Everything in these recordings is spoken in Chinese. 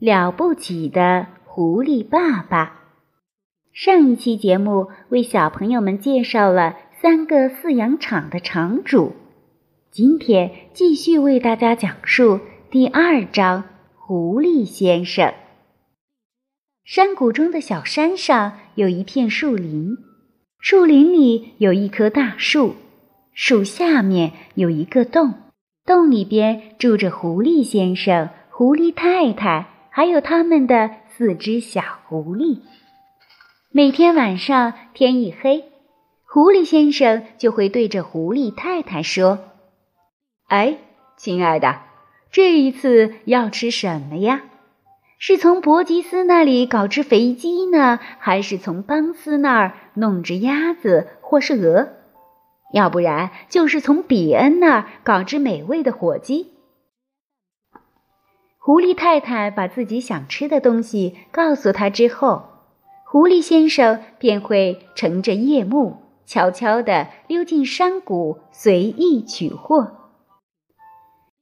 了不起的狐狸爸爸。上一期节目为小朋友们介绍了三个饲养场的场主，今天继续为大家讲述第二章《狐狸先生》。山谷中的小山上有一片树林，树林里有一棵大树，树下面有一个洞，洞里边住着狐狸先生、狐狸太太。还有他们的四只小狐狸。每天晚上天一黑，狐狸先生就会对着狐狸太太说：“哎，亲爱的，这一次要吃什么呀？是从伯吉斯那里搞只肥鸡呢，还是从邦斯那儿弄只鸭子或是鹅？要不然就是从比恩那儿搞只美味的火鸡。”狐狸太太把自己想吃的东西告诉他之后，狐狸先生便会乘着夜幕，悄悄地溜进山谷，随意取货。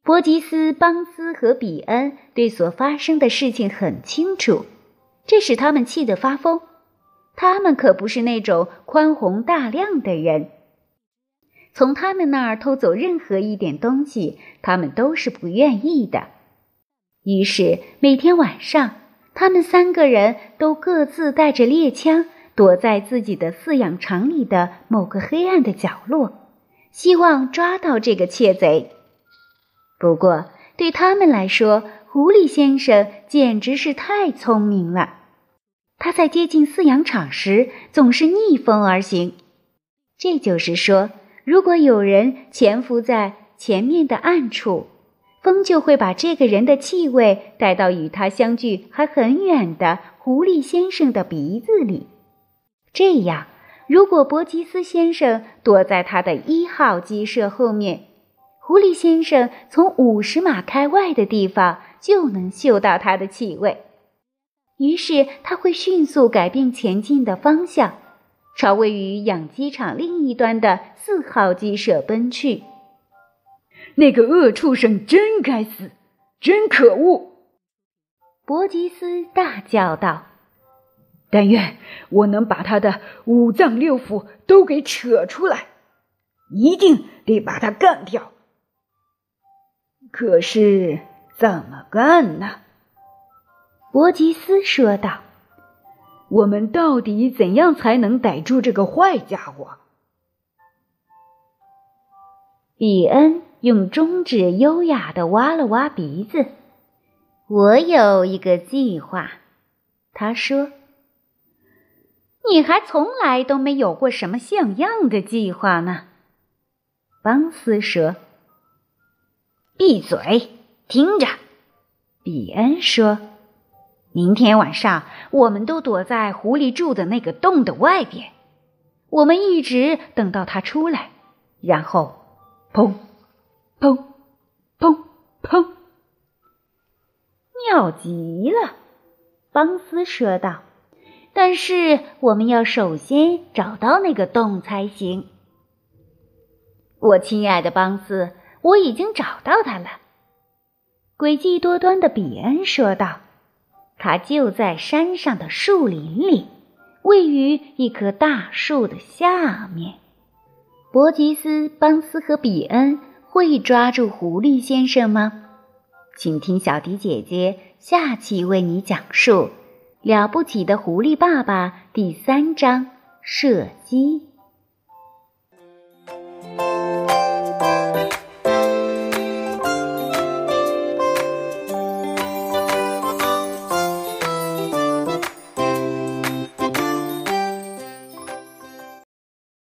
伯吉斯、邦斯和比恩对所发生的事情很清楚，这使他们气得发疯。他们可不是那种宽宏大量的人，从他们那儿偷走任何一点东西，他们都是不愿意的。于是每天晚上，他们三个人都各自带着猎枪，躲在自己的饲养场里的某个黑暗的角落，希望抓到这个窃贼。不过，对他们来说，狐狸先生简直是太聪明了。他在接近饲养场时总是逆风而行，这就是说，如果有人潜伏在前面的暗处。风就会把这个人的气味带到与他相距还很远的狐狸先生的鼻子里。这样，如果伯吉斯先生躲在他的一号鸡舍后面，狐狸先生从五十码开外的地方就能嗅到他的气味。于是，他会迅速改变前进的方向，朝位于养鸡场另一端的四号鸡舍奔去。那个恶畜生真该死，真可恶！伯吉斯大叫道：“但愿我能把他的五脏六腑都给扯出来，一定得把他干掉。可是怎么干呢？”伯吉斯说道：“我们到底怎样才能逮住这个坏家伙？”比恩。用中指优雅地挖了挖鼻子。我有一个计划，他说：“你还从来都没有过什么像样的计划呢。”邦斯说：“闭嘴，听着。”比恩说：“明天晚上，我们都躲在狐狸住的那个洞的外边，我们一直等到他出来，然后，砰！”砰，砰，砰！妙极了，邦斯说道。但是我们要首先找到那个洞才行。我亲爱的邦斯，我已经找到它了。诡计多端的比恩说道。它就在山上的树林里，位于一棵大树的下面。伯吉斯、邦斯和比恩。会抓住狐狸先生吗？请听小迪姐姐下期为你讲述《了不起的狐狸爸爸》第三章：射击。